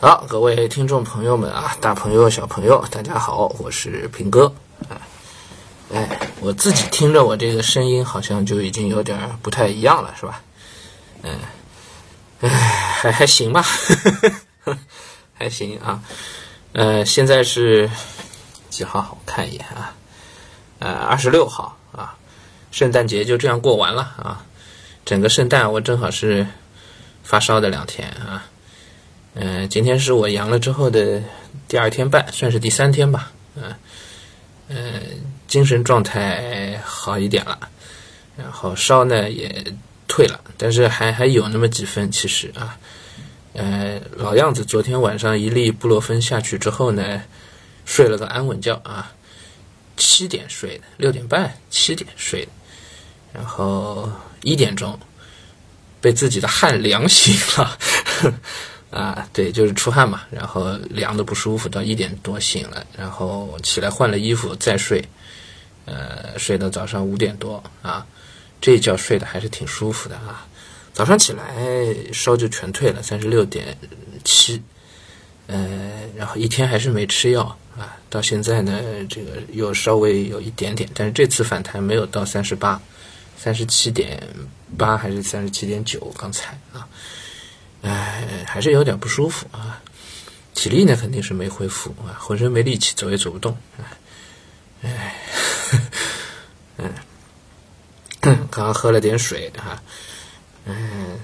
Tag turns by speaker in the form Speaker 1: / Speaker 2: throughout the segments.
Speaker 1: 好，各位听众朋友们啊，大朋友小朋友，大家好，我是平哥。哎，我自己听着我这个声音，好像就已经有点不太一样了，是吧？嗯，哎，还还行吧呵呵，还行啊。呃，现在是几号？我看一眼啊，呃，二十六号啊，圣诞节就这样过完了啊。整个圣诞我正好是发烧的两天啊。嗯，今天是我阳了之后的第二天半，算是第三天吧。嗯嗯，精神状态好一点了，然后烧呢也退了，但是还还有那么几分。其实啊，呃，老样子，昨天晚上一粒布洛芬下去之后呢，睡了个安稳觉啊，七点睡的，六点半七点睡的，然后一点钟被自己的汗凉醒了。啊，对，就是出汗嘛，然后凉的不舒服，到一点多醒了，然后起来换了衣服再睡，呃，睡到早上五点多啊，这一觉睡得还是挺舒服的啊。早上起来烧就全退了，三十六点七，呃，然后一天还是没吃药啊，到现在呢，这个又稍微有一点点，但是这次反弹没有到三十八，三十七点八还是三十七点九，刚才啊。哎，还是有点不舒服啊，体力呢肯定是没恢复啊，浑身没力气，走也走不动。哎，嗯，刚刚喝了点水哈，嗯，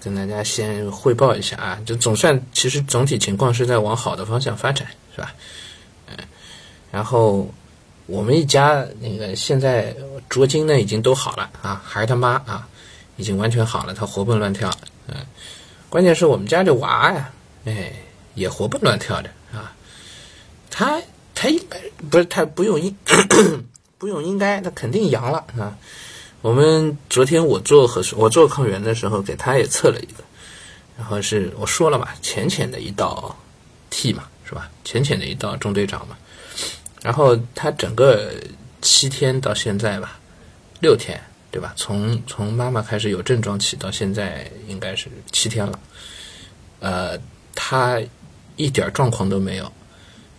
Speaker 1: 跟大家先汇报一下啊，就总算其实总体情况是在往好的方向发展，是吧？嗯，然后我们一家那个现在卓金呢已经都好了啊，孩他妈啊已经完全好了，他活蹦乱跳，嗯。关键是我们家这娃呀，哎，也活蹦乱跳的啊。他他应该不是他不用应 不用应该他肯定阳了啊。我们昨天我做核酸我做抗原的时候给他也测了一个，然后是我说了嘛，浅浅的一道 T 嘛，是吧？浅浅的一道中队长嘛。然后他整个七天到现在吧，六天。对吧？从从妈妈开始有症状起到现在应该是七天了，呃，他一点状况都没有，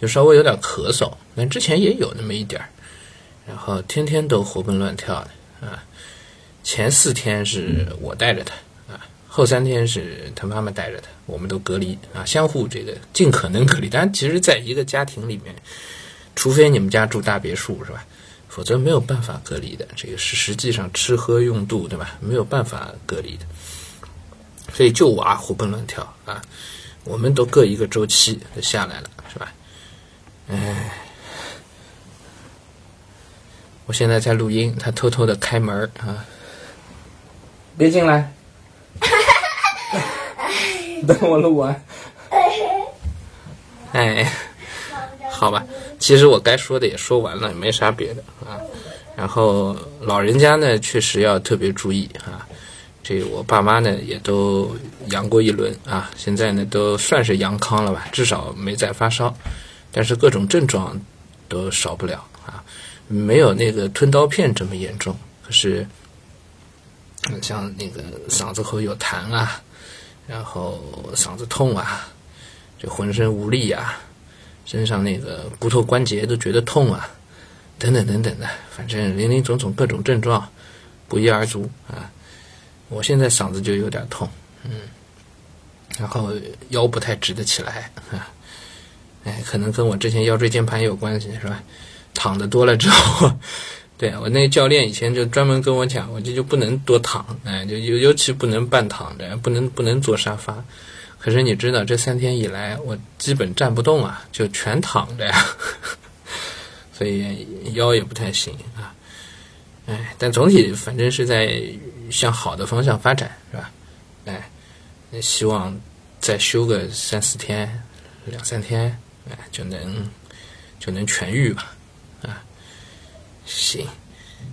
Speaker 1: 就稍微有点咳嗽，但之前也有那么一点儿，然后天天都活蹦乱跳的啊。前四天是我带着他啊，后三天是他妈妈带着他，我们都隔离啊，相互这个尽可能隔离。但其实在一个家庭里面，除非你们家住大别墅，是吧？否则没有办法隔离的，这个是实际上吃喝用度，对吧？没有办法隔离的，所以就我啊活蹦乱跳啊！我们都各一个周期就下来了，是吧？哎，我现在在录音，他偷偷的开门啊，别进来，等我录完，哎，好吧。其实我该说的也说完了，没啥别的啊。然后老人家呢，确实要特别注意啊。这我爸妈呢也都阳过一轮啊，现在呢都算是阳康了吧，至少没再发烧，但是各种症状都少不了啊，没有那个吞刀片这么严重。可是像那个嗓子口有痰啊，然后嗓子痛啊，这浑身无力啊。身上那个骨头关节都觉得痛啊，等等等等的，反正林林总总各种症状不一而足啊。我现在嗓子就有点痛，嗯，然后腰不太直得起来啊，哎，可能跟我之前腰椎间盘有关系是吧？躺的多了之后，对我那教练以前就专门跟我讲，我这就不能多躺，哎，就尤尤其不能半躺着，不能不能坐沙发。可是你知道，这三天以来我基本站不动啊，就全躺着呀，所以腰也不太行啊。哎，但总体反正是在向好的方向发展，是吧？哎，希望再休个三四天、两三天，哎，就能就能痊愈吧。啊，行，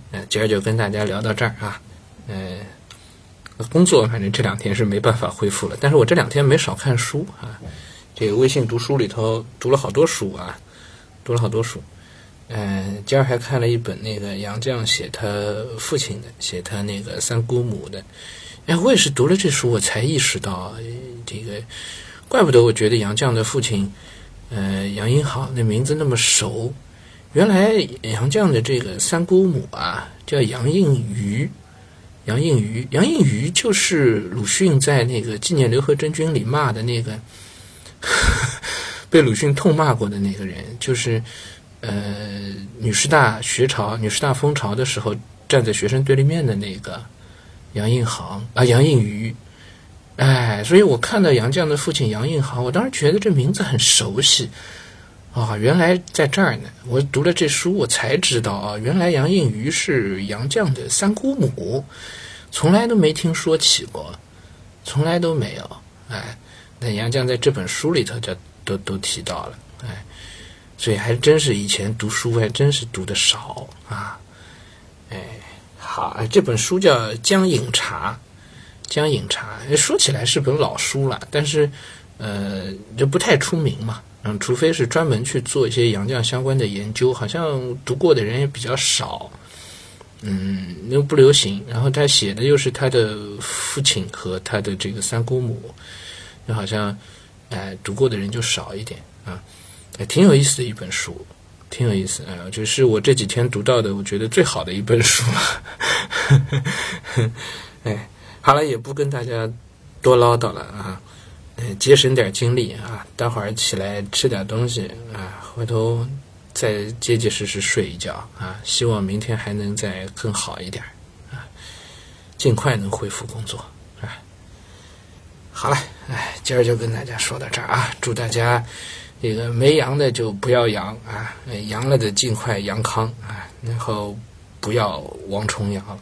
Speaker 1: 那今儿就跟大家聊到这儿啊，嗯。工作反正这两天是没办法恢复了，但是我这两天没少看书啊，这个微信读书里头读了好多书啊，读了好多书，嗯，今儿还看了一本那个杨绛写他父亲的，写他那个三姑母的，哎，我也是读了这书我才意识到，这个怪不得我觉得杨绛的父亲，呃，杨荫好那名字那么熟。原来杨绛的这个三姑母啊，叫杨应瑜，杨应瑜，杨应瑜就是鲁迅在那个《纪念刘和珍君》里骂的那个，被鲁迅痛骂过的那个人，就是呃，女师大学潮、女师大风潮的时候站在学生对立面的那个杨应行啊，杨应瑜。哎，所以我看到杨绛的父亲杨应行，我当时觉得这名字很熟悉。啊，原来在这儿呢！我读了这书，我才知道啊，原来杨应余是杨绛的三姑母，从来都没听说起过，从来都没有。哎，那杨绛在这本书里头就都都提到了，哎，所以还真是以前读书还真是读的少啊。哎，好，这本书叫《江饮茶》，《江饮茶》说起来是本老书了，但是呃，就不太出名嘛。嗯，除非是专门去做一些杨绛相关的研究，好像读过的人也比较少。嗯，又不流行。然后他写的又是他的父亲和他的这个三姑母，就好像哎读过的人就少一点啊。哎，挺有意思的一本书，挺有意思啊，就是我这几天读到的，我觉得最好的一本书了。哎，好了，也不跟大家多唠叨了啊。节省点精力啊，待会儿起来吃点东西啊，回头再结结实实睡一觉啊。希望明天还能再更好一点啊，尽快能恢复工作啊。好了，哎，今儿就跟大家说到这儿啊，祝大家这个没阳的就不要阳啊，阳了的尽快阳康啊，然后不要王重阳了，